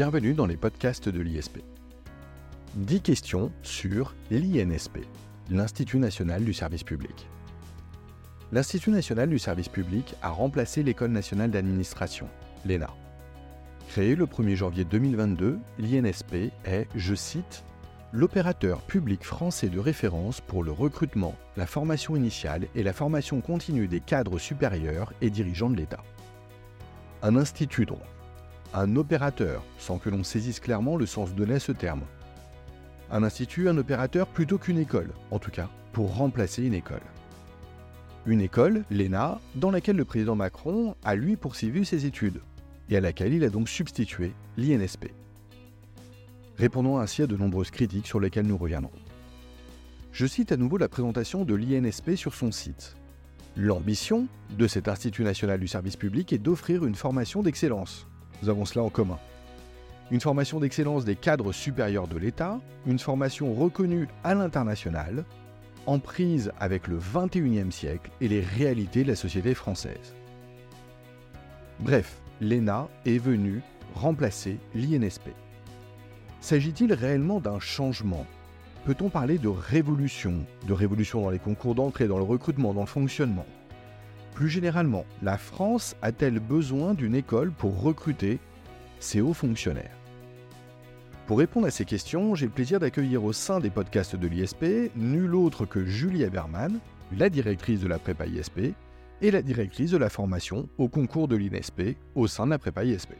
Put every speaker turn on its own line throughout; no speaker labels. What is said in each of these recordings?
Bienvenue dans les podcasts de l'ISP. 10 questions sur l'INSP, l'Institut national du service public. L'Institut national du service public a remplacé l'École nationale d'administration, l'ENA. Créé le 1er janvier 2022, l'INSP est, je cite, l'opérateur public français de référence pour le recrutement, la formation initiale et la formation continue des cadres supérieurs et dirigeants de l'État. Un institut donc. Un opérateur, sans que l'on saisisse clairement le sens donné à ce terme. Un institut, un opérateur plutôt qu'une école, en tout cas, pour remplacer une école. Une école, l'ENA, dans laquelle le président Macron a lui poursuivi ses études, et à laquelle il a donc substitué l'INSP. Répondons ainsi à de nombreuses critiques sur lesquelles nous reviendrons. Je cite à nouveau la présentation de l'INSP sur son site. L'ambition de cet Institut national du service public est d'offrir une formation d'excellence. Nous avons cela en commun. Une formation d'excellence des cadres supérieurs de l'État, une formation reconnue à l'international, en prise avec le 21e siècle et les réalités de la société française. Bref, l'ENA est venue remplacer l'INSP. S'agit-il réellement d'un changement? Peut-on parler de révolution? De révolution dans les concours d'entrée, dans le recrutement, dans le fonctionnement? Plus généralement, la France a-t-elle besoin d'une école pour recruter ses hauts fonctionnaires? Pour répondre à ces questions, j'ai le plaisir d'accueillir au sein des podcasts de l'ISP nul autre que Julie Haberman, la directrice de la prépa ISP, et la directrice de la formation au concours de l'INSP au sein de la prépa ISP.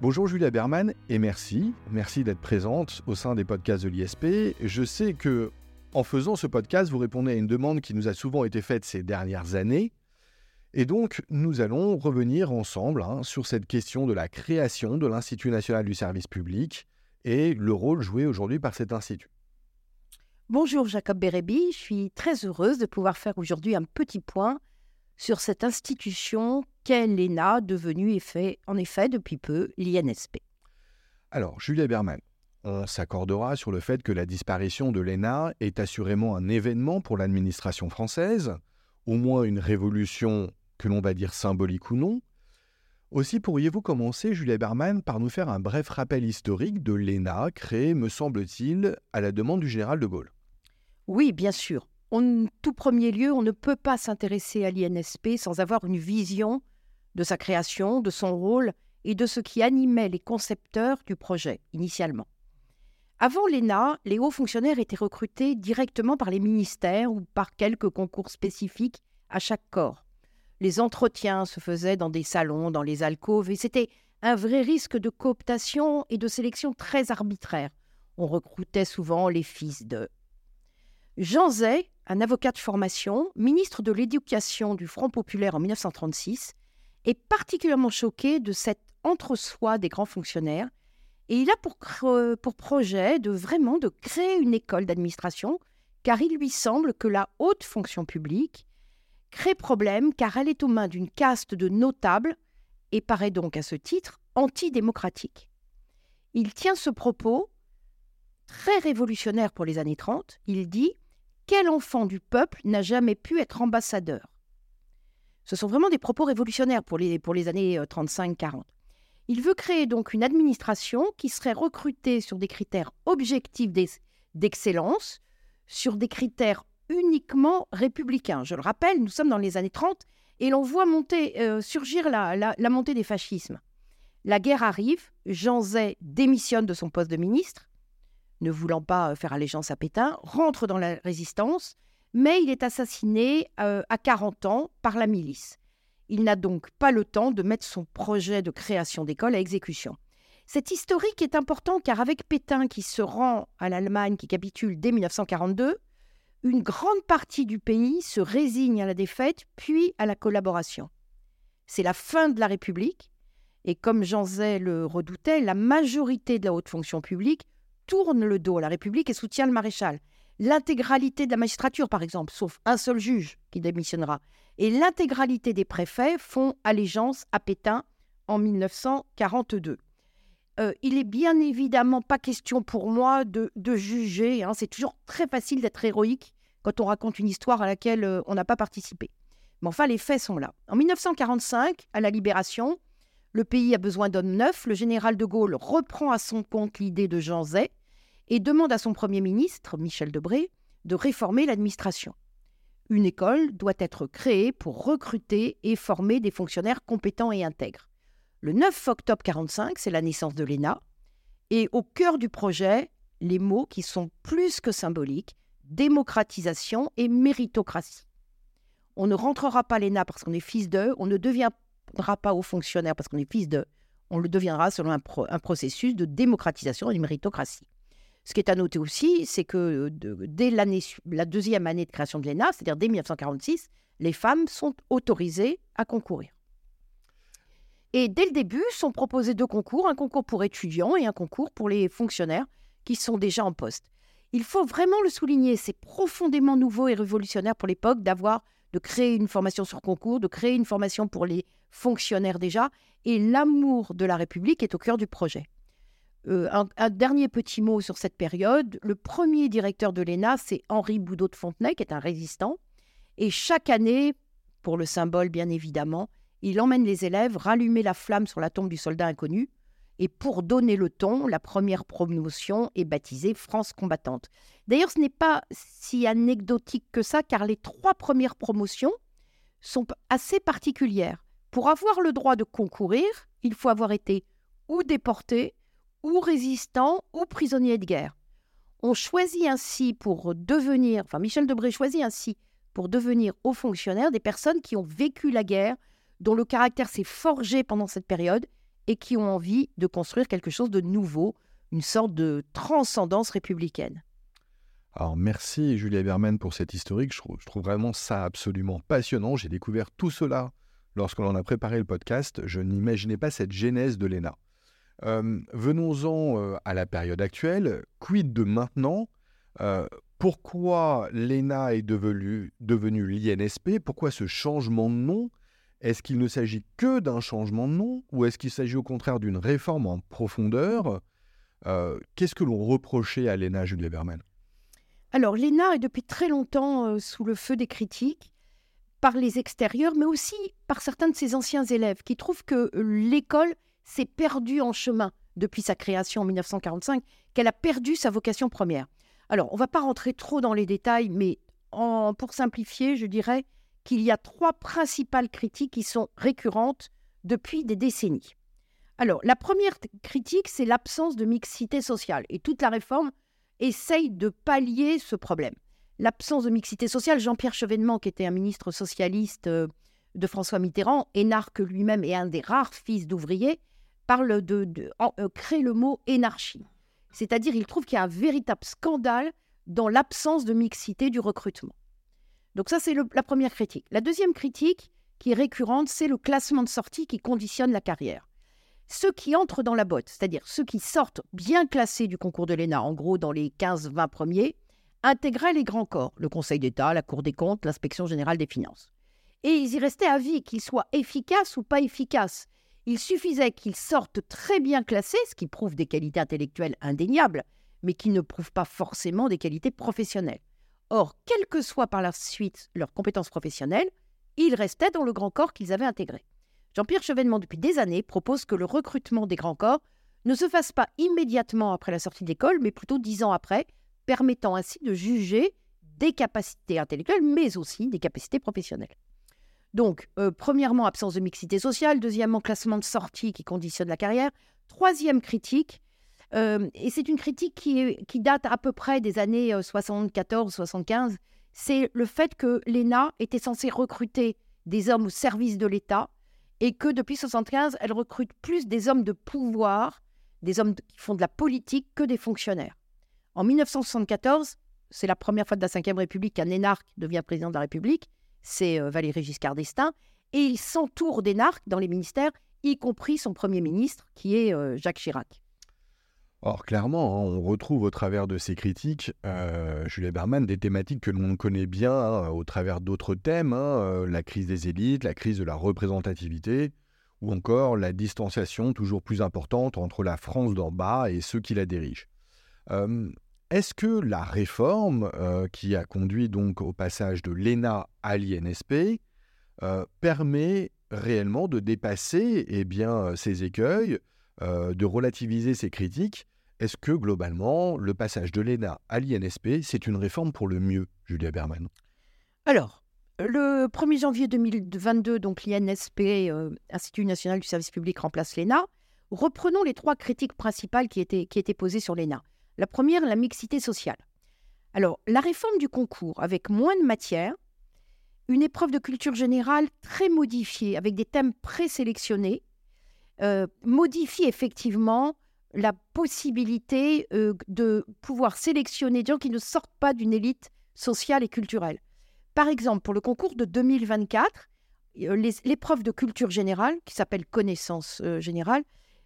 Bonjour Julia Berman et merci, merci d'être présente au sein des podcasts de l'ISP. Je sais que en faisant ce podcast, vous répondez à une demande qui nous a souvent été faite ces dernières années. Et donc, nous allons revenir ensemble hein, sur cette question de la création de l'Institut national du service public et le rôle joué aujourd'hui par cet institut.
Bonjour Jacob Bérébi, je suis très heureuse de pouvoir faire aujourd'hui un petit point sur cette institution qu'est l'ENA, devenue en effet depuis peu l'INSP.
Alors, Julia Berman, on s'accordera sur le fait que la disparition de l'ENA est assurément un événement pour l'administration française, au moins une révolution que l'on va dire symbolique ou non. Aussi, pourriez-vous commencer, Julia Berman, par nous faire un bref rappel historique de l'ENA, créé, me semble-t-il, à la demande du général de Gaulle
Oui, bien sûr en tout premier lieu, on ne peut pas s'intéresser à l'INSP sans avoir une vision de sa création, de son rôle et de ce qui animait les concepteurs du projet initialement. Avant l'ENA, les hauts fonctionnaires étaient recrutés directement par les ministères ou par quelques concours spécifiques à chaque corps. Les entretiens se faisaient dans des salons, dans les alcôves, et c'était un vrai risque de cooptation et de sélection très arbitraire. On recrutait souvent les fils de. Jean Zay un avocat de formation, ministre de l'Éducation du Front populaire en 1936, est particulièrement choqué de cet entre-soi des grands fonctionnaires et il a pour, pour projet de vraiment de créer une école d'administration car il lui semble que la haute fonction publique crée problème car elle est aux mains d'une caste de notables et paraît donc à ce titre antidémocratique. Il tient ce propos très révolutionnaire pour les années 30. Il dit quel enfant du peuple n'a jamais pu être ambassadeur? Ce sont vraiment des propos révolutionnaires pour les, pour les années 35-40. Il veut créer donc une administration qui serait recrutée sur des critères objectifs d'excellence, sur des critères uniquement républicains. Je le rappelle, nous sommes dans les années 30 et l'on voit monter, euh, surgir la, la, montée des fascismes. La guerre arrive, Jean Zay démissionne de son poste de ministre, ne voulant pas euh, faire allégeance à Pétain, rentre dans la résistance, mais il est assassiné euh, à 40 ans par la milice. Il n'a donc pas le temps de mettre son projet de création d'école à exécution. Cet historique est important car avec Pétain qui se rend à l'Allemagne, qui capitule dès 1942, une grande partie du pays se résigne à la défaite puis à la collaboration. C'est la fin de la République, et comme Jean Zay le redoutait, la majorité de la haute fonction publique tourne le dos à la République et soutient le maréchal. L'intégralité de la magistrature, par exemple, sauf un seul juge qui démissionnera, et l'intégralité des préfets font allégeance à Pétain en 1942. Euh, il est bien évidemment pas question pour moi de, juger. Hein. C'est toujours très facile d'être héroïque quand on raconte une histoire à laquelle euh, on n'a pas participé. Mais enfin, les faits sont là. En 1945, à la Libération, Le pays a besoin d'hommes neufs. Le général de Gaulle reprend à son compte l'idée de Jean Zay et demande à son Premier ministre, Michel Debré, de réformer l'administration. Une école doit être créée pour recruter et former des fonctionnaires compétents et intègres. Le 9 octobre 1945, c'est la naissance de l'ENA. Et au cœur du projet, les mots qui sont plus que symboliques, démocratisation et méritocratie. On ne rentrera pas l'ENA parce qu'on est fils d'eux, on ne deviendra pas haut fonctionnaire parce qu'on est fils d'eux, on le deviendra selon un processus de démocratisation et de méritocratie. Ce qui est à noter aussi, c'est que dès la deuxième année de création de l'ENA, c'est-à-dire dès 1946, les femmes sont autorisées à concourir. Et dès le début, sont proposés deux concours, un concours pour étudiants et un concours pour les fonctionnaires qui sont déjà en poste. Il faut vraiment le souligner, c'est profondément nouveau et révolutionnaire pour l'époque d'avoir de créer une formation sur concours, de créer une formation pour les fonctionnaires déjà, et l'amour de la République est au cœur du projet. Euh, un, dernier petit mot sur cette période. Le premier directeur de l'ENA, c'est Henri Boudot de Fontenay, qui est un résistant. Et chaque année, pour le symbole bien évidemment, il emmène les élèves rallumer la flamme sur la tombe du soldat inconnu. Et pour donner le ton, la première promotion est baptisée France combattante. D'ailleurs, ce n'est pas si anecdotique que ça, car les trois premières promotions sont assez particulières. Pour avoir le droit de concourir, il faut avoir été ou déporté, ou résistants ou prisonniers de guerre. On choisit ainsi pour devenir, enfin Michel Debré choisit ainsi pour devenir haut fonctionnaire des personnes qui ont vécu la guerre, dont le caractère s'est forgé pendant cette période et qui ont envie de construire quelque chose de nouveau, une sorte de transcendance républicaine.
Alors merci Julia Berman pour cette historique, je trouve, je trouve vraiment ça absolument passionnant. J'ai découvert tout cela lorsqu'on a préparé le podcast. Je n'imaginais pas cette genèse de l'ENA. Euh, venons-en euh, à la période actuelle. Quid de maintenant? Euh, Pourquoi l'ENA est devenue devenu l'INSP? Pourquoi ce changement de nom? Est-ce qu'il ne s'agit que d'un changement de nom ou est-ce qu'il s'agit au contraire d'une réforme en profondeur? Qu'est-ce que l'on reprochait à l'ENA, Julie Berman?
Alors, l'ENA est depuis très longtemps sous le feu des critiques par les extérieurs, mais aussi par certains de ses anciens élèves qui trouvent que l'école s'est perdue en chemin depuis sa création en 1945, qu'elle a perdu sa vocation première. Alors, on ne va pas rentrer trop dans les détails, mais pour simplifier, je dirais qu'il y a trois principales critiques qui sont récurrentes depuis des décennies. Alors, la première critique, c'est l'absence de mixité sociale. Et toute la réforme essaye de pallier ce problème. L'absence de mixité sociale, Jean-Pierre Chevènement, qui était un ministre socialiste euh, de François Mitterrand, énarque lui-même et un des rares fils d'ouvriers, parle de, euh, créer le mot énarchie. C'est-à-dire, il trouve qu'il y a un véritable scandale dans l'absence de mixité du recrutement. Donc ça, c'est la première critique. La deuxième critique, qui est récurrente, c'est le classement de sortie qui conditionne la carrière. Ceux qui entrent dans la botte, c'est-à-dire ceux qui sortent bien classés du concours de l'ENA, en gros dans les 15-20 premiers, intégraient les grands corps, le Conseil d'État, la Cour des comptes, l'inspection générale des finances. Et ils y restaient à vie, qu'ils soient efficaces ou pas efficaces. Il suffisait qu'ils sortent très bien classés, ce qui prouve des qualités intellectuelles indéniables, mais qui ne prouve pas forcément des qualités professionnelles. Or, quelles que soient par la suite leurs compétences professionnelles, ils restaient dans le grand corps qu'ils avaient intégré. Jean-Pierre Chevènement, depuis des années, propose que le recrutement des grands corps ne se fasse pas immédiatement après la sortie d'école, mais plutôt dix ans après, permettant ainsi de juger des capacités intellectuelles, mais aussi des capacités professionnelles. Donc, euh, premièrement, absence de mixité sociale. Deuxièmement, classement de sortie qui conditionne la carrière. Troisième critique, euh, et c'est une critique qui, qui, date à peu près des années 74-75, euh, c'est le fait que l'ENA était censée recruter des hommes au service de l'État et que depuis 75, elle recrute plus des hommes de pouvoir, des hommes qui font de la politique que des fonctionnaires. En 1974, c'est la première fois de la Ve République qu'un énarque devient président de la République c'est euh, Valéry Giscard d'Estaing, et il s'entoure d'énarques dans les ministères, y compris son Premier ministre, qui est euh, Jacques Chirac.
Or, clairement, hein, on retrouve au travers de ces critiques, euh, Julie Berman, des thématiques que l'on connaît bien hein, au travers d'autres thèmes, hein, euh, la crise des élites, la crise de la représentativité, ou encore la distanciation toujours plus importante entre la France d'en bas et ceux qui la dirigent. Est-ce que la réforme euh, qui a conduit donc au passage de l'ENA à l'INSP euh, permet réellement de dépasser eh bien, ces écueils, de relativiser ces critiques? Est-ce que globalement, le passage de l'ENA à l'INSP, c'est une réforme pour le mieux, Julia Berman?
Alors, le 1er janvier 2022, donc l'INSP, Institut national du service public, remplace l'ENA. Reprenons les trois critiques principales qui étaient, qui étaient posées sur l'ENA. La première, la mixité sociale. Alors, la réforme du concours, avec moins de matières, une épreuve de culture générale très modifiée, avec des thèmes présélectionnés, euh, modifie effectivement la possibilité euh, de pouvoir sélectionner des gens qui ne sortent pas d'une élite sociale et culturelle. Par exemple, pour le concours de 2024, euh, l'épreuve de culture générale, qui s'appelle connaissance générale,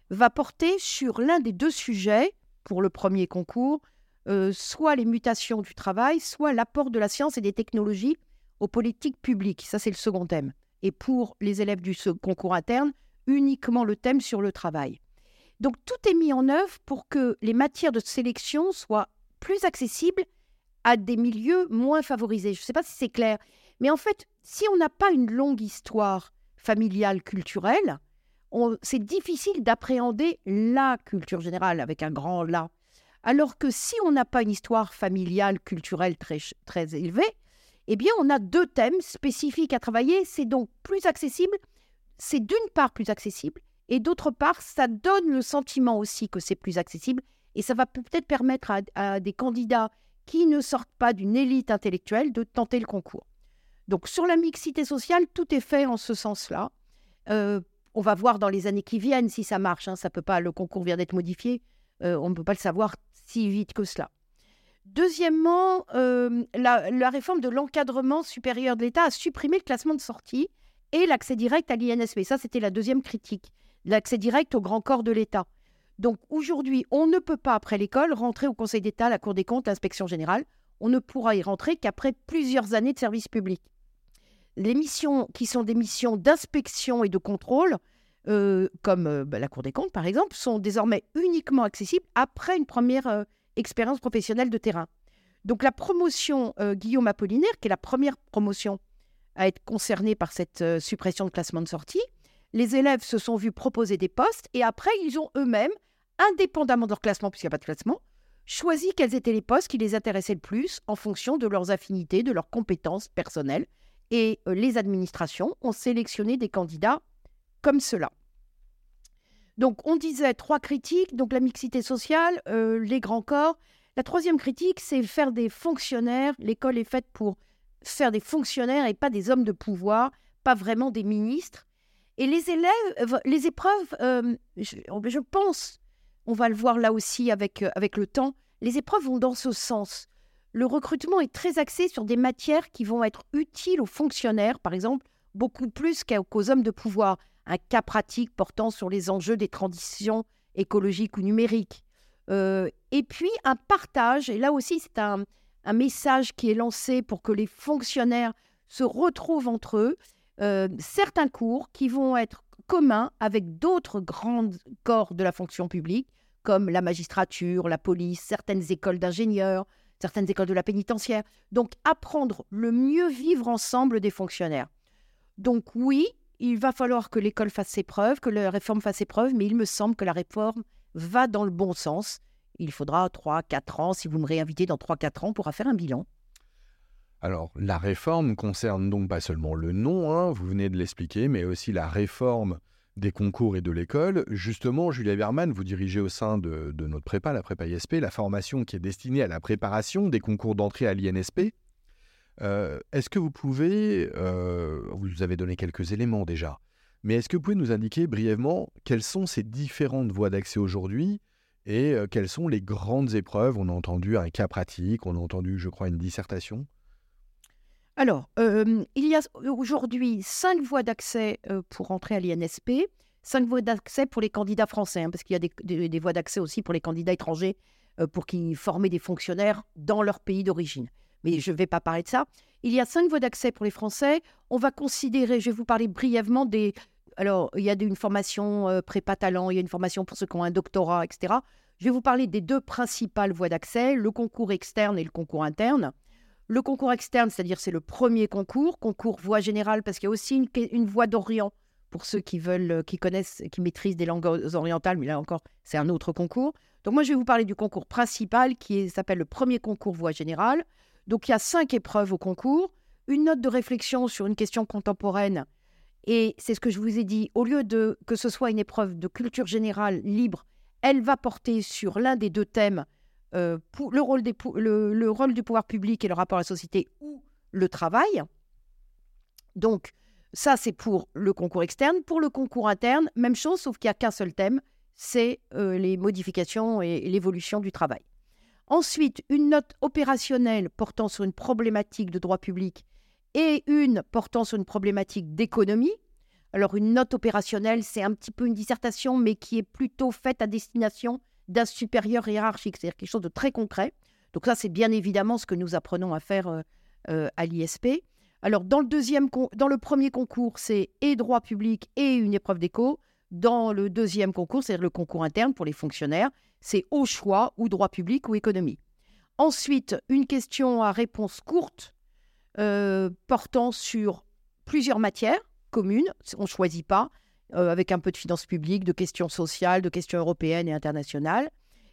va porter sur l'un des deux sujets pour le premier concours, euh, soit les mutations du travail, soit l'apport de la science et des technologies aux politiques publiques. Ça, c'est le second thème. Et pour les élèves du concours interne, uniquement le thème sur le travail. Donc tout est mis en œuvre pour que les matières de sélection soient plus accessibles à des milieux moins favorisés. Je ne sais pas si c'est clair, mais en fait, si on n'a pas une longue histoire familiale, culturelle, c'est difficile d'appréhender la culture générale avec un grand là. Alors que si on n'a pas une histoire familiale, culturelle très, très élevée, eh bien, on a deux thèmes spécifiques à travailler. C'est donc plus accessible. C'est d'une part plus accessible, et d'autre part, ça donne le sentiment aussi que c'est plus accessible, et ça va peut-être permettre à, des candidats qui ne sortent pas d'une élite intellectuelle de tenter le concours. Donc, sur la mixité sociale, tout est fait en ce sens-là. Euh, on va voir dans les années qui viennent si ça marche. Hein. Ça peut pas. Le concours vient d'être modifié. Euh, on ne peut pas le savoir si vite que cela. Deuxièmement, euh, la, réforme de l'encadrement supérieur de l'État a supprimé le classement de sortie et l'accès direct à l'INSP. Ça, c'était la deuxième critique. L'accès direct au grand corps de l'État. Donc aujourd'hui, on ne peut pas, après l'école, rentrer au Conseil d'État, la Cour des comptes, l'inspection générale. On ne pourra y rentrer qu'après plusieurs années de service public les missions qui sont des missions d'inspection et de contrôle, euh, comme euh, bah, la Cour des comptes par exemple, sont désormais uniquement accessibles après une première euh, expérience professionnelle de terrain. Donc la promotion Guillaume Apollinaire, qui est la première promotion à être concernée par cette suppression de classement de sortie, les élèves se sont vus proposer des postes et après ils ont eux-mêmes, indépendamment de leur classement, puisqu'il n'y a pas de classement, choisi quels étaient les postes qui les intéressaient le plus en fonction de leurs affinités, de leurs compétences personnelles et euh, les administrations ont sélectionné des candidats comme cela. Donc on disait trois critiques, donc la mixité sociale, euh, les grands corps. La troisième critique, c'est faire des fonctionnaires. L'école est faite pour faire des fonctionnaires et pas des hommes de pouvoir, pas vraiment des ministres. Et les élèves, les épreuves, euh, je, pense, on va le voir là aussi avec, avec le temps, les épreuves vont dans ce sens le recrutement est très axé sur des matières qui vont être utiles aux fonctionnaires, par exemple, beaucoup plus qu'aux hommes de pouvoir. Un cas pratique portant sur les enjeux des transitions écologiques ou numériques. Euh, et puis un partage, et là aussi c'est un, message qui est lancé pour que les fonctionnaires se retrouvent entre eux, euh, certains cours qui vont être communs avec d'autres grands corps de la fonction publique, comme la magistrature, la police, certaines écoles d'ingénieurs, certaines écoles de la pénitentiaire. Donc apprendre le mieux vivre ensemble des fonctionnaires. Donc oui, il va falloir que l'école fasse ses preuves, que la réforme fasse ses preuves, mais il me semble que la réforme va dans le bon sens. Il faudra 3-4 ans, si vous me réinvitez dans 3-4 ans, pour faire un bilan.
Alors, la réforme concerne donc pas seulement le nom, hein, vous venez de l'expliquer, mais aussi la réforme des concours et de l'école. Justement, Julia Berman, vous dirigez au sein de, notre prépa, la prépa ISP, la formation qui est destinée à la préparation des concours d'entrée à l'INSP. Euh, est-ce que vous pouvez, euh, vous avez donné quelques éléments déjà, mais est-ce que vous pouvez nous indiquer brièvement quelles sont ces différentes voies d'accès aujourd'hui et euh, quelles sont les grandes épreuves? On a entendu un cas pratique, on a entendu, je crois, une dissertation.
Alors, euh, il y a aujourd'hui cinq voies d'accès euh, pour entrer à l'INSP, cinq voies d'accès pour les candidats français, hein, parce qu'il y a des, voies d'accès aussi pour les candidats étrangers euh, pour qu'ils forment des fonctionnaires dans leur pays d'origine. Mais je ne vais pas parler de ça. Il y a cinq voies d'accès pour les Français. On va considérer, je vais vous parler brièvement des... Alors, il y a une formation prépa talent, il y a une formation pour ceux qui ont un doctorat, etc. Je vais vous parler des deux principales voies d'accès, le concours externe et le concours interne. Le concours externe, c'est-à-dire c'est le premier concours, concours voie générale, parce qu'il y a aussi une, voie d'Orient pour ceux qui veulent, qui connaissent, qui maîtrisent des langues orientales, mais là encore, c'est un autre concours. Donc moi, je vais vous parler du concours principal qui s'appelle le premier concours voie générale. Donc il y a cinq épreuves au concours, une note de réflexion sur une question contemporaine. Et c'est ce que je vous ai dit, au lieu de que ce soit une épreuve de culture générale libre, elle va porter sur l'un des deux thèmes, euh, le, rôle du pouvoir public et le rapport à la société ou le travail. Donc, ça, c'est pour le concours externe. Pour le concours interne, même chose, sauf qu'il n'y a qu'un seul thème, c'est euh, les modifications et, l'évolution du travail. Ensuite, une note opérationnelle portant sur une problématique de droit public et une portant sur une problématique d'économie. Alors, une note opérationnelle, c'est un petit peu une dissertation, mais qui est plutôt faite à destination d'un supérieur hiérarchique, c'est-à-dire quelque chose de très concret. Donc ça, c'est bien évidemment ce que nous apprenons à faire euh, euh, à l'ISP. Alors, dans le, deuxième, dans le premier concours, c'est et droit public et une épreuve d'éco. Dans le deuxième concours, c'est-à-dire le concours interne pour les fonctionnaires, c'est au choix ou droit public ou économie. Ensuite, une question à réponse courte euh, portant sur plusieurs matières communes, on ne choisit pas, euh, avec un peu de finances publiques, de questions sociales, de questions européennes et internationales.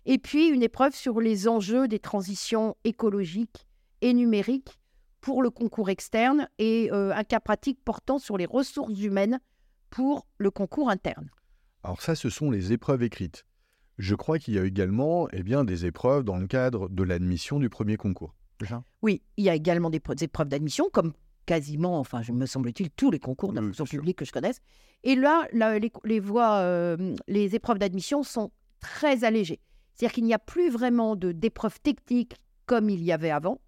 Et puis une épreuve sur les enjeux des transitions écologiques et numériques pour le concours externe et euh, un cas pratique portant sur les ressources humaines pour le concours interne.
Alors ça, ce sont les épreuves écrites. Je crois qu'il y a également eh bien, des épreuves dans le cadre de l'admission du premier concours.
Oui, il y a également des, épreuves d'admission, comme quasiment, enfin, je me semble-t-il, tous les concours de la publique que je connaisse. Et là, les, voies, euh, les épreuves d'admission sont très allégées. C'est-à-dire qu'il n'y a plus vraiment d'épreuves techniques comme il y avait avant.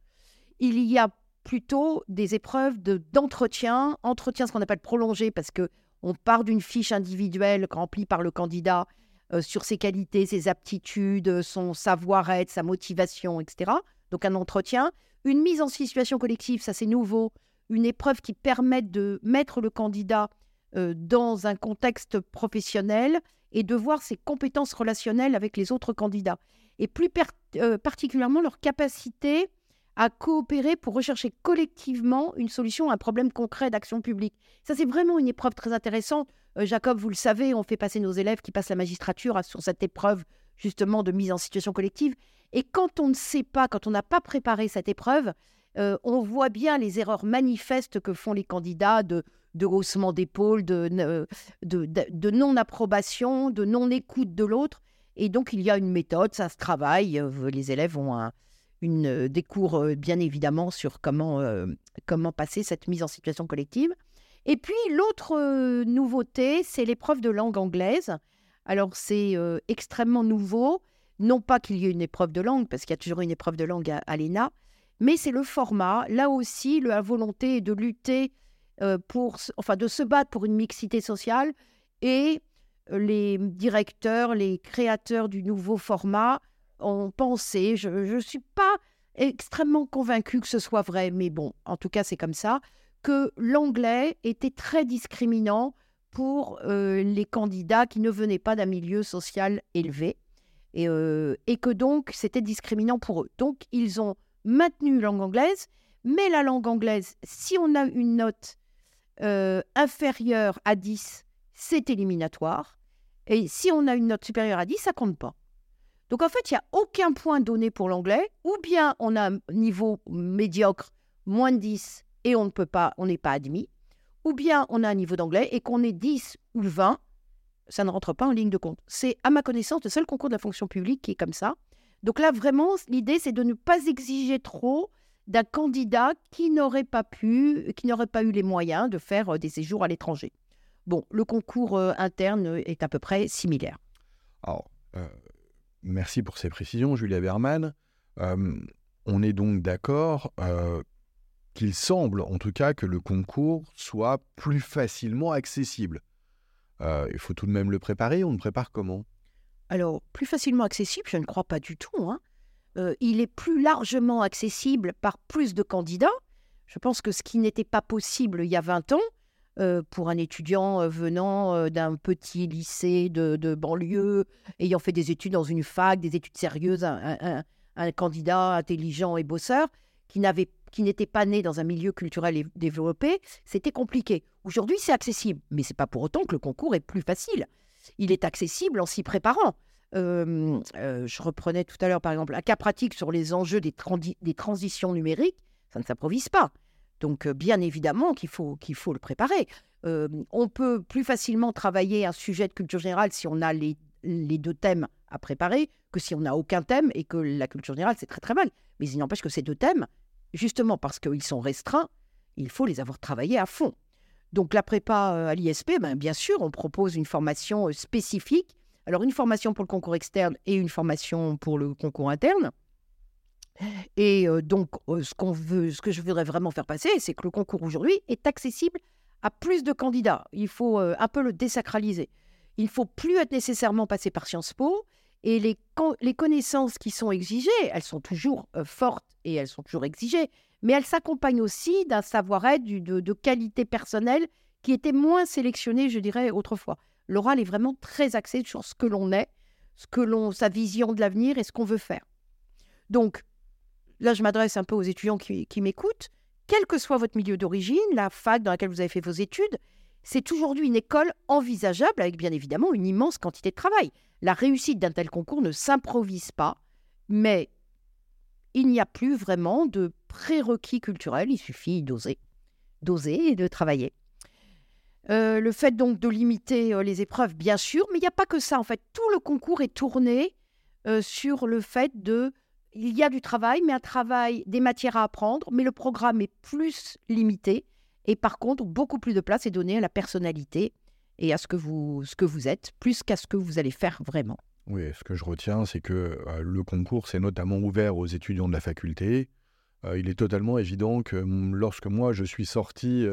Il y a plutôt des épreuves d'entretien, entretien ce qu'on appelle prolongé, parce que on part d'une fiche individuelle remplie par le candidat euh, sur ses qualités, ses aptitudes, son savoir-être, sa motivation, etc. Donc un entretien. Une mise en situation collective, ça c'est nouveau. Une épreuve qui permet de mettre le candidat euh, dans un contexte professionnel et de voir ses compétences relationnelles avec les autres candidats. Et plus euh, particulièrement leur capacité à coopérer pour rechercher collectivement une solution à un problème concret d'action publique. Ça, c'est vraiment une épreuve très intéressante. Euh, Jacob, vous le savez, on fait passer nos élèves qui passent la magistrature sur cette épreuve justement de mise en situation collective. Et quand on ne sait pas, quand on n'a pas préparé cette épreuve, euh, on voit bien les erreurs manifestes que font les candidats de, haussement d'épaule, de, de, non-approbation, de non-écoute de l'autre. Et donc, il y a une méthode, ça se travaille. Euh, les élèves ont un, une, euh, des cours, euh, bien évidemment, sur comment, euh, comment passer cette mise en situation collective. Et puis, l'autre nouveauté, c'est l'épreuve de langue anglaise. Alors, c'est extrêmement nouveau. Non pas qu'il y ait une épreuve de langue, parce qu'il y a toujours une épreuve de langue à, l'ENA, mais c'est le format. Là aussi, la volonté de lutter pour, enfin, de se battre pour une mixité sociale et les directeurs, les créateurs du nouveau format ont pensé, je ne suis pas extrêmement convaincue que ce soit vrai, mais bon, en tout cas c'est comme ça, que l'anglais était très discriminant pour euh, les candidats qui ne venaient pas d'un milieu social élevé et, euh, et que donc c'était discriminant pour eux. Donc ils ont maintenu langue anglaise, mais la langue anglaise, si on a une note euh, inférieure à 10, c'est éliminatoire. Et si on a une note supérieure à 10, ça compte pas. Donc en fait, il n'y a aucun point donné pour l'anglais, ou bien on a un niveau médiocre, moins de 10, et on ne pas, on n'est pas admis, ou bien on a un niveau d'anglais et qu'on est 10 ou 20, ça ne rentre pas en ligne de compte. C'est, à ma connaissance, le seul concours de la fonction publique qui est comme ça. Donc là, vraiment, l'idée, c'est de ne pas exiger trop d'un candidat qui n'aurait pas pu, qui n'aurait pas eu les moyens de faire euh, des séjours à l'étranger. Bon, le concours euh, interne est à peu près similaire.
Alors, euh, Merci pour ces précisions, Julia Berman. On est donc d'accord qu'il semble, en tout cas, que le concours soit plus facilement accessible. Il faut tout de même le préparer. On le prépare comment?
Alors, plus facilement accessible, je ne crois pas du tout. Hein. il est plus largement accessible par plus de candidats. Je pense que ce qui n'était pas possible il y a 20 ans, euh, pour un étudiant euh, venant euh, d'un petit lycée de, banlieue, ayant fait des études dans une fac, des études sérieuses, un, candidat intelligent et bosseur, qui n'avaient qui n'étaient pas nés dans un milieu culturel développé, c'était compliqué. Aujourd'hui, c'est accessible, mais c'est pas pour autant que le concours est plus facile. Il est accessible en s'y préparant. Euh, je reprenais tout à l'heure, par exemple, un cas pratique sur les enjeux des, transitions numériques. Ça ne s'improvise pas. Donc, euh, bien évidemment qu'il faut, qu'il faut le préparer. on peut plus facilement travailler un sujet de culture générale si on a les, les deux thèmes à préparer que si on n'a aucun thème et que la culture générale, c'est très très mal. Mais il n'empêche que ces deux thèmes, justement parce qu'ils sont restreints, il faut les avoir travaillés à fond. Donc la prépa euh, à l'ISP, ben, bien sûr, on propose une formation euh, spécifique. Alors une formation pour le concours externe et une formation pour le concours interne. Et euh, donc ce qu'on veut, ce que je voudrais vraiment faire passer, c'est que le concours aujourd'hui est accessible à plus de candidats. Il faut un peu le désacraliser. Il ne faut plus être nécessairement passé par Sciences Po. Et les, les connaissances qui sont exigées, elles sont toujours fortes et elles sont toujours exigées mais elle s'accompagne aussi d'un savoir-être, de, qualité personnelle qui était moins sélectionné, je dirais, autrefois. L'oral est vraiment très axé sur ce que l'on est, ce que l'on, sa vision de l'avenir et ce qu'on veut faire. Donc, là, je m'adresse un peu aux étudiants qui, qui m'écoutent. Quel que soit votre milieu d'origine, la fac dans laquelle vous avez fait vos études, c'est aujourd'hui une école envisageable avec bien évidemment une immense quantité de travail. La réussite d'un tel concours ne s'improvise pas, mais il n'y a plus vraiment de prérequis culturels, il suffit d'oser, d'oser et de travailler. Euh, le fait donc de limiter euh, les épreuves, bien sûr, mais il n'y a pas que ça. En fait, tout le concours est tourné euh, sur le fait de, il y a du travail, mais un travail, des matières à apprendre, mais le programme est plus limité. Et par contre, beaucoup plus de place est donnée à la personnalité et à ce que vous, ce que vous êtes, plus qu'à ce que vous allez faire vraiment.
Oui, ce que je retiens, c'est que le concours, c'est notamment ouvert aux étudiants de la faculté. il est totalement évident que lorsque moi, je suis sorti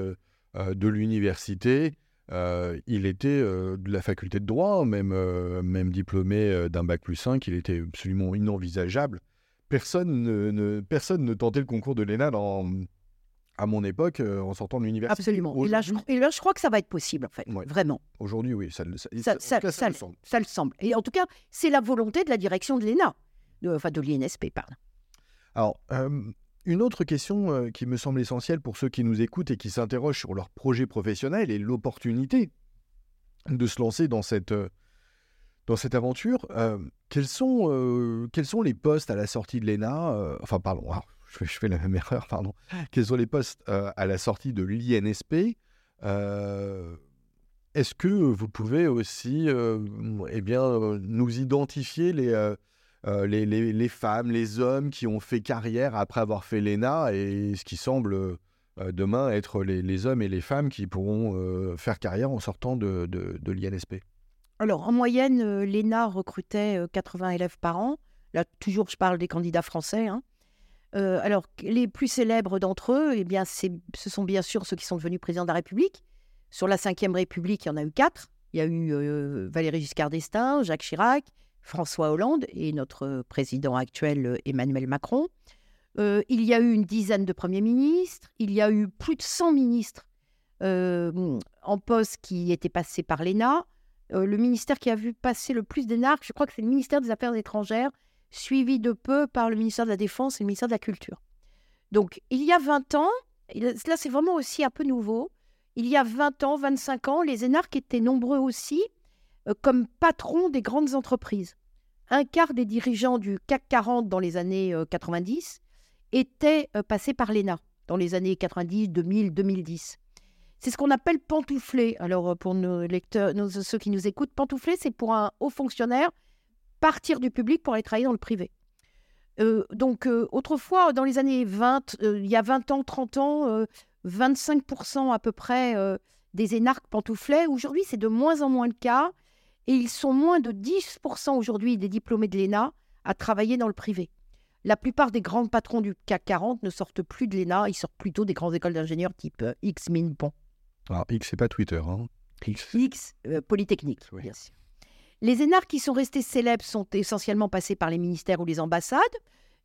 de l'université, il était de la faculté de droit, même, même diplômé d'un bac plus 5, il était absolument inenvisageable. Personne ne, personne ne tentait le concours de l'ENA dans, à mon époque, euh, en sortant de l'université.
Absolument. Et là, je, crois que ça va être possible, en fait, vraiment.
Aujourd'hui, oui, ça,
ça, ça, le semble. ça, le semble. Et en tout cas, c'est la volonté de la direction de l'ENA, de, enfin de l'INSP, pardon.
Alors, euh, une autre question euh, qui me semble essentielle pour ceux qui nous écoutent et qui s'interrogent sur leur projet professionnel et l'opportunité de se lancer dans cette, dans cette aventure, quels, sont, quels sont les postes à la sortie de l'ENA Enfin, pardon, je fais, la même erreur, pardon. Quels sont les postes euh, à la sortie de l'INSP euh, Est-ce que vous pouvez aussi euh, eh bien, nous identifier les, les, les, femmes, les hommes qui ont fait carrière après avoir fait l'ENA et ce qui semble demain être les, hommes et les femmes qui pourront faire carrière en sortant de, de, l'INSP
Alors, en moyenne, l'ENA recrutait 80 élèves par an. Là, toujours, je parle des candidats français. Hein. Euh, alors, les plus célèbres d'entre eux, eh bien, ce sont bien sûr ceux qui sont devenus présidents de la République. Sur la Ve République, il y en a eu quatre. Il y a eu euh, Valéry Giscard d'Estaing, Jacques Chirac, François Hollande et notre président actuel Emmanuel Macron. Euh, il y a eu une dizaine de premiers ministres. Il y a eu plus de 100 ministres en poste qui étaient passés par l'ENA. le ministère qui a vu passer le plus d'énarques, je crois que c'est le ministère des Affaires étrangères, suivi de peu par le ministère de la Défense et le ministère de la Culture. Donc, il y a 20 ans, là c'est vraiment aussi un peu nouveau, il y a 20 ans, 25 ans, les énarques étaient nombreux aussi euh, comme patrons des grandes entreprises. Un quart des dirigeants du CAC 40 dans les années 90 euh, étaient euh, passés par l'ENA dans les années 90, 2000, 2010. C'est ce qu'on appelle pantoufler. Alors, pour nos lecteurs, ceux qui nous écoutent, pantoufler, c'est pour un haut fonctionnaire partir du public pour aller travailler dans le privé. Euh, donc, euh, autrefois, dans les années 20, euh, il y a 20 ans, 30 ans, 25% à peu près des énarques pantouflaient. Aujourd'hui, c'est de moins en moins le cas. Et ils sont moins de 10% aujourd'hui des diplômés de l'ENA à travailler dans le privé. La plupart des grands patrons du CAC 40 ne sortent plus de l'ENA, ils sortent plutôt des grandes écoles d'ingénieurs type X, Min, Pont.
Alors, X, c'est pas Twitter, hein
X. X, Polytechnique, bien sûr. Les énarques qui sont restés célèbres sont essentiellement passés par les ministères ou les ambassades,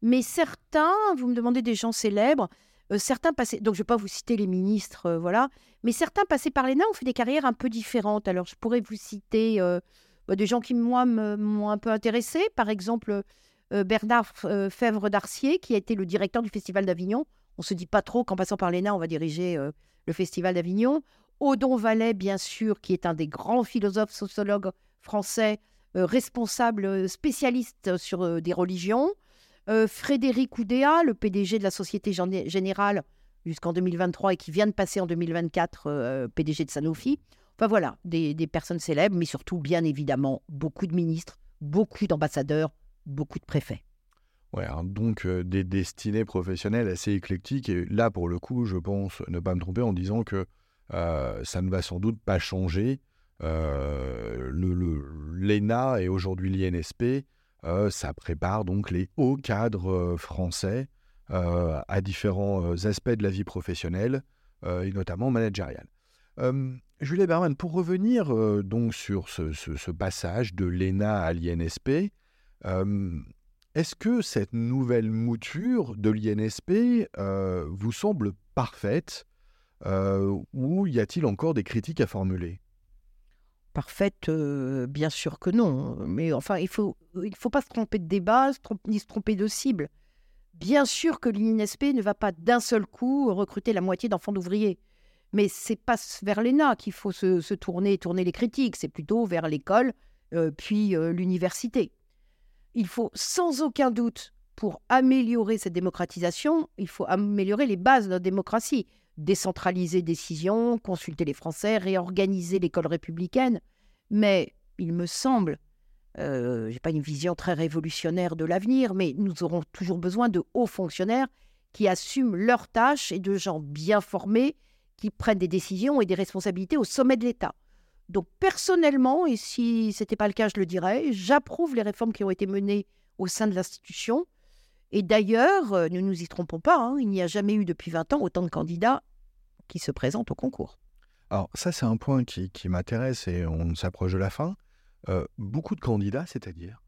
mais certains, vous me demandez des gens célèbres, euh, certains passaient, donc je ne vais pas vous citer les ministres, euh, voilà, mais certains passés par l'ENA ont fait des carrières un peu différentes. Alors je pourrais vous citer euh, bah, des gens qui, moi, m'ont un peu intéressé. Par exemple, Bernard Fèvre d'Arcier, qui a été le directeur du Festival d'Avignon. On ne se dit pas trop qu'en passant par l'ENA, on va diriger le Festival d'Avignon. Odon Vallet, bien sûr, qui est un des grands philosophes sociologues français, responsable spécialiste sur des religions. Frédéric Oudéa, le PDG de la Société Générale jusqu'en 2023 et qui vient de passer en 2024 PDG de Sanofi. Enfin voilà, des, personnes célèbres, mais surtout, bien évidemment, beaucoup de ministres, beaucoup d'ambassadeurs, beaucoup de préfets.
Ouais, donc des destinées professionnelles assez éclectiques. Et là, pour le coup, je pense ne pas me tromper en disant que ça ne va sans doute pas changer. L'ENA et aujourd'hui l'INSP, ça prépare donc les hauts cadres français à différents aspects de la vie professionnelle et notamment managériale. Julie Berman, pour revenir euh, donc sur ce, passage de l'ENA à l'INSP, euh, est-ce que cette nouvelle mouture de l'INSP euh, vous semble parfaite ou y a-t-il encore des critiques à formuler?
Parfaite, bien sûr que non. Mais enfin, il ne faut, il faut pas se tromper de débat ni se tromper de cible. Bien sûr que l'INSP ne va pas d'un seul coup recruter la moitié d'enfants d'ouvriers. Mais c'est pas vers l'ENA qu'il faut se, tourner, tourner les critiques, c'est plutôt vers l'école, euh, puis euh, l'université. Il faut sans aucun doute, pour améliorer cette démocratisation, il faut améliorer les bases de la démocratie, décentraliser décisions, consulter les Français, réorganiser l'école républicaine. Mais il me semble, euh, je n'ai pas une vision très révolutionnaire de l'avenir, mais nous aurons toujours besoin de hauts fonctionnaires qui assument leurs tâches et de gens bien formés qui prennent des décisions et des responsabilités au sommet de l'État. Donc personnellement, et si ce n'était pas le cas, je le dirais, j'approuve les réformes qui ont été menées au sein de l'institution. Et d'ailleurs, euh, ne nous y trompons pas, hein, il n'y a jamais eu depuis 20 ans autant de candidats qui se présentent au concours.
Alors ça, c'est un point qui, m'intéresse et on s'approche de la fin. Euh, beaucoup de candidats, c'est-à-dire?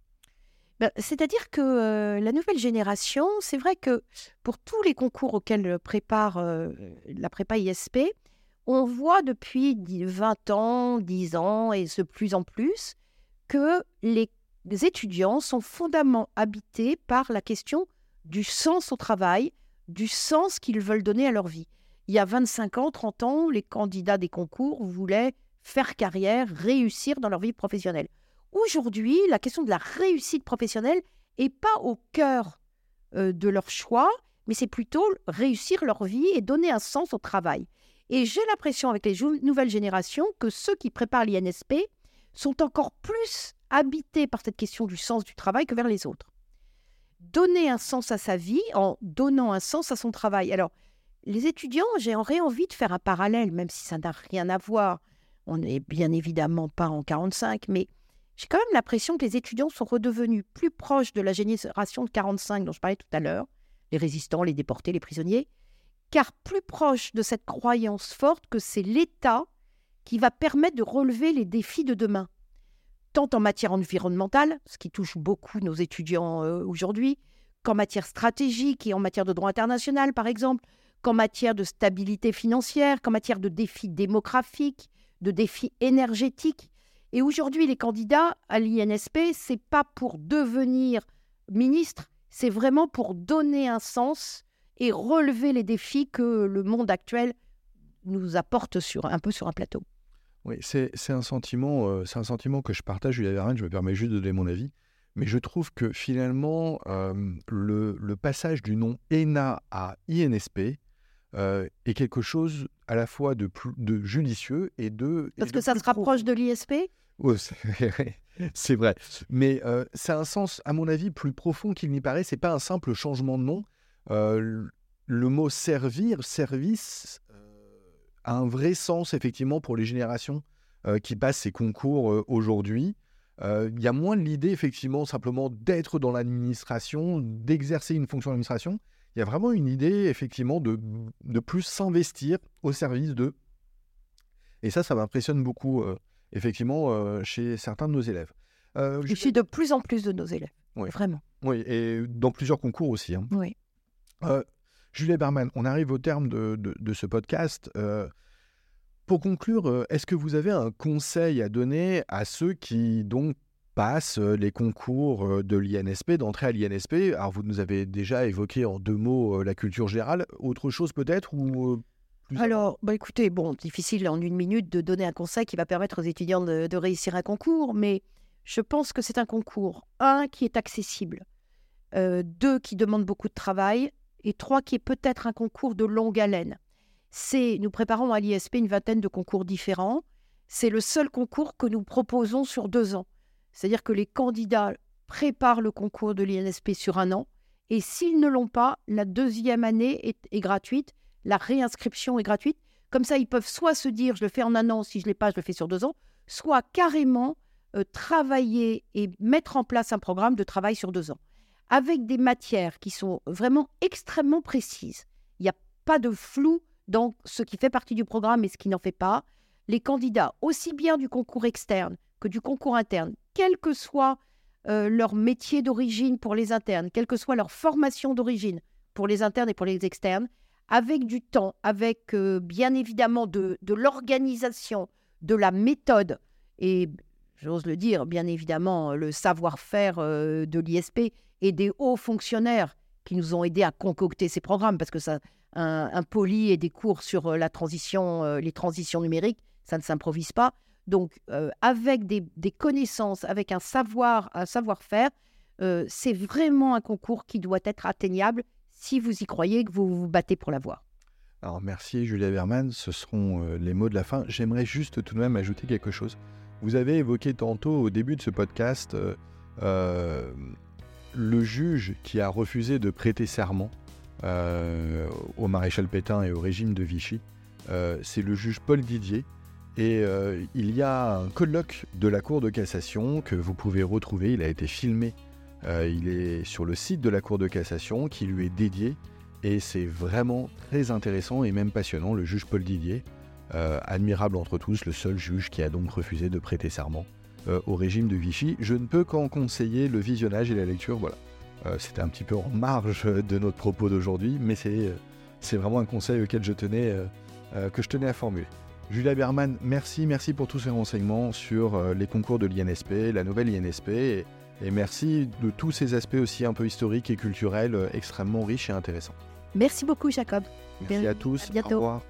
Ben, c'est-à-dire que euh, la nouvelle génération, c'est vrai que pour tous les concours auxquels prépare euh, la prépa ISP, on voit depuis 20 ans, 10 ans et de plus en plus que les étudiants sont fondamentalement habités par la question du sens au travail, du sens qu'ils veulent donner à leur vie. Il y a 25 ans, 30 ans, les candidats des concours voulaient faire carrière, réussir dans leur vie professionnelle. Aujourd'hui, la question de la réussite professionnelle n'est pas au cœur euh, de leur choix, mais c'est plutôt réussir leur vie et donner un sens au travail. Et j'ai l'impression avec les nouvelles générations que ceux qui préparent l'INSP sont encore plus habités par cette question du sens du travail que vers les autres. Donner un sens à sa vie en donnant un sens à son travail. Alors, les étudiants, j'aurais envie de faire un parallèle, même si ça n'a rien à voir. On n'est bien évidemment pas en 45, mais j'ai quand même l'impression que les étudiants sont redevenus plus proches de la génération de 45 dont je parlais tout à l'heure, les résistants, les déportés, les prisonniers, car plus proches de cette croyance forte que c'est l'État qui va permettre de relever les défis de demain, tant en matière environnementale, ce qui touche beaucoup nos étudiants euh, aujourd'hui, qu'en matière stratégique et en matière de droit international, par exemple, qu'en matière de stabilité financière, qu'en matière de défis démographiques, de défis énergétiques. Et aujourd'hui, les candidats à l'INSP, c'est pas pour devenir ministre, c'est vraiment pour donner un sens et relever les défis que le monde actuel nous apporte sur, un peu sur un plateau.
Oui, c'est un, sentiment, euh, c'est un sentiment que je partage, Julia Vergne, je me permets juste de donner mon avis. Mais je trouve que finalement, euh, le, le, passage du nom ENA à INSP euh, est quelque chose à la fois de, de judicieux et de...
Parce que ça se rapproche de l'ISP
c'est vrai. Mais euh, ça a un sens, à mon avis, plus profond qu'il n'y paraît. C'est pas un simple changement de nom. Euh, le mot servir, service, a un vrai sens, effectivement, pour les générations qui passent ces concours aujourd'hui. Il y a moins l'idée, effectivement, simplement d'être dans l'administration, d'exercer une fonction d'administration. Il y a vraiment une idée, effectivement, de, de plus s'investir au service de. Et ça, ça m'impressionne beaucoup effectivement, euh, chez certains de nos élèves.
Euh, je suis de plus en plus de nos élèves, oui. vraiment.
Oui, et dans plusieurs concours aussi. Hein.
Oui.
Euh, Julie Berman, on arrive au terme de, ce podcast. Euh, pour conclure, est-ce que vous avez un conseil à donner à ceux qui donc passent les concours de l'INSP, d'entrée à l'INSP. Alors vous nous avez déjà évoqué en deux mots la culture générale. Autre chose peut-être
alors, bah écoutez, bon, difficile en une minute de donner un conseil qui va permettre aux étudiants de, réussir un concours, mais je pense que c'est un concours, un, qui est accessible, deux, qui demande beaucoup de travail, et trois, qui est peut-être un concours de longue haleine. C'est, nous préparons à l'ISP une vingtaine de concours différents. C'est le seul concours que nous proposons sur deux ans. C'est-à-dire que les candidats préparent le concours de l'INSP sur un an, et s'ils ne l'ont pas, la deuxième année est, gratuite, la réinscription est gratuite. Comme ça, ils peuvent soit se dire je le fais en un an, si je ne l'ai pas, je le fais sur deux ans, soit carrément euh, travailler et mettre en place un programme de travail sur deux ans avec des matières qui sont vraiment extrêmement précises. Il n'y a pas de flou dans ce qui fait partie du programme et ce qui n'en fait pas. Les candidats, aussi bien du concours externe que du concours interne, quel que soit euh, leur métier d'origine pour les internes, quelle que soit leur formation d'origine pour les internes et pour les externes, avec du temps, avec euh, bien évidemment de, l'organisation, de la méthode et, j'ose le dire, bien évidemment, le savoir-faire euh, de l'ISP et des hauts fonctionnaires qui nous ont aidés à concocter ces programmes, parce que ça, un, poli et des cours sur euh, la transition, euh, les transitions numériques, ça ne s'improvise pas. Donc, euh, avec des, connaissances, avec un savoir, un savoir-faire, c'est vraiment un concours qui doit être atteignable si vous y croyez que vous vous battez pour l'avoir.
Alors merci Julia Berman, ce seront les mots de la fin. J'aimerais juste tout de même ajouter quelque chose. Vous avez évoqué tantôt au début de ce podcast le juge qui a refusé de prêter serment euh, au maréchal Pétain et au régime de Vichy, euh, c'est le juge Paul Didier. Et euh, il y a un colloque de la Cour de cassation que vous pouvez retrouver, il a été filmé, il est sur le site de la Cour de cassation qui lui est dédié. Et c'est vraiment très intéressant et même passionnant, le juge Paul Didier, admirable entre tous, le seul juge qui a donc refusé de prêter serment au régime de Vichy. Je ne peux qu'en conseiller le visionnage et la lecture, voilà. Euh, c'était un petit peu en marge de notre propos d'aujourd'hui, mais c'est, euh, vraiment un conseil auquel je tenais, euh, que je tenais à formuler. Julia Berman, merci, merci pour tous ces renseignements sur les concours de l'INSP, la nouvelle INSP, et, merci de tous ces aspects aussi un peu historiques et culturels extrêmement riches et intéressants.
Merci beaucoup, Jacob.
Merci à tous.
À bientôt.
Au revoir.